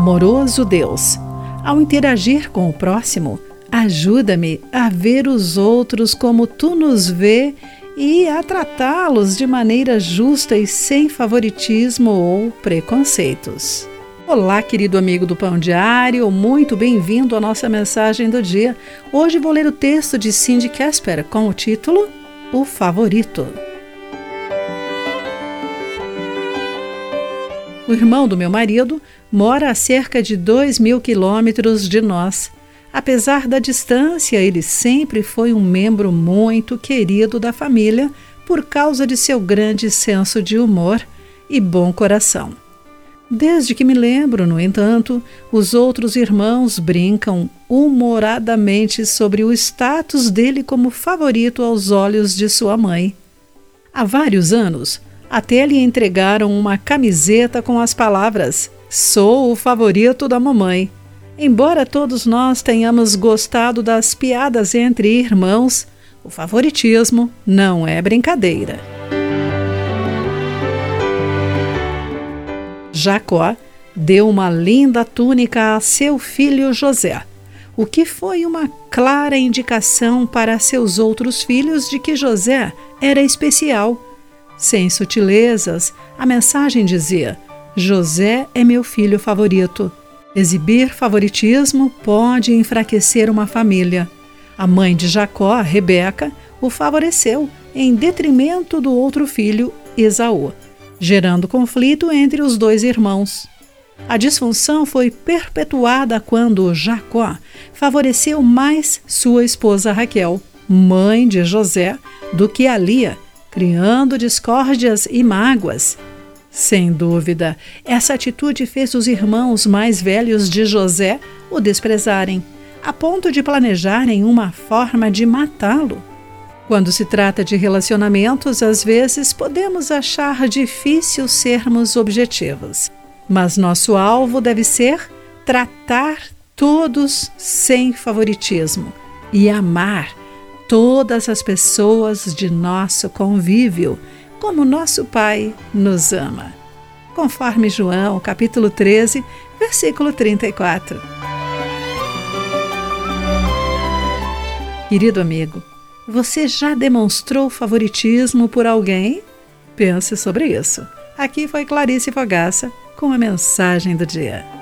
Amoroso Deus, ao interagir com o próximo, ajuda-me a ver os outros como tu nos vê e a tratá-los de maneira justa e sem favoritismo ou preconceitos. Olá, querido amigo do Pão Diário, muito bem-vindo à nossa mensagem do dia. Hoje vou ler o texto de Cindy Casper com o título O Favorito. O irmão do meu marido mora a cerca de dois mil quilômetros de nós. Apesar da distância, ele sempre foi um membro muito querido da família por causa de seu grande senso de humor e bom coração. Desde que me lembro, no entanto, os outros irmãos brincam humoradamente sobre o status dele como favorito aos olhos de sua mãe. Há vários anos, até lhe entregaram uma camiseta com as palavras: Sou o favorito da mamãe. Embora todos nós tenhamos gostado das piadas entre irmãos, o favoritismo não é brincadeira. Jacó deu uma linda túnica a seu filho José, o que foi uma clara indicação para seus outros filhos de que José era especial. Sem sutilezas, a mensagem dizia: José é meu filho favorito. Exibir favoritismo pode enfraquecer uma família. A mãe de Jacó, Rebeca, o favoreceu em detrimento do outro filho, Esaú gerando conflito entre os dois irmãos. A disfunção foi perpetuada quando Jacó favoreceu mais sua esposa Raquel, mãe de José, do que a Lia, criando discórdias e mágoas. Sem dúvida, essa atitude fez os irmãos mais velhos de José o desprezarem, a ponto de planejarem uma forma de matá-lo. Quando se trata de relacionamentos, às vezes podemos achar difícil sermos objetivos, mas nosso alvo deve ser tratar todos sem favoritismo e amar todas as pessoas de nosso convívio, como nosso Pai nos ama. Conforme João, capítulo 13, versículo 34. Querido amigo, você já demonstrou favoritismo por alguém? Pense sobre isso. Aqui foi Clarice Fogaça com a mensagem do dia.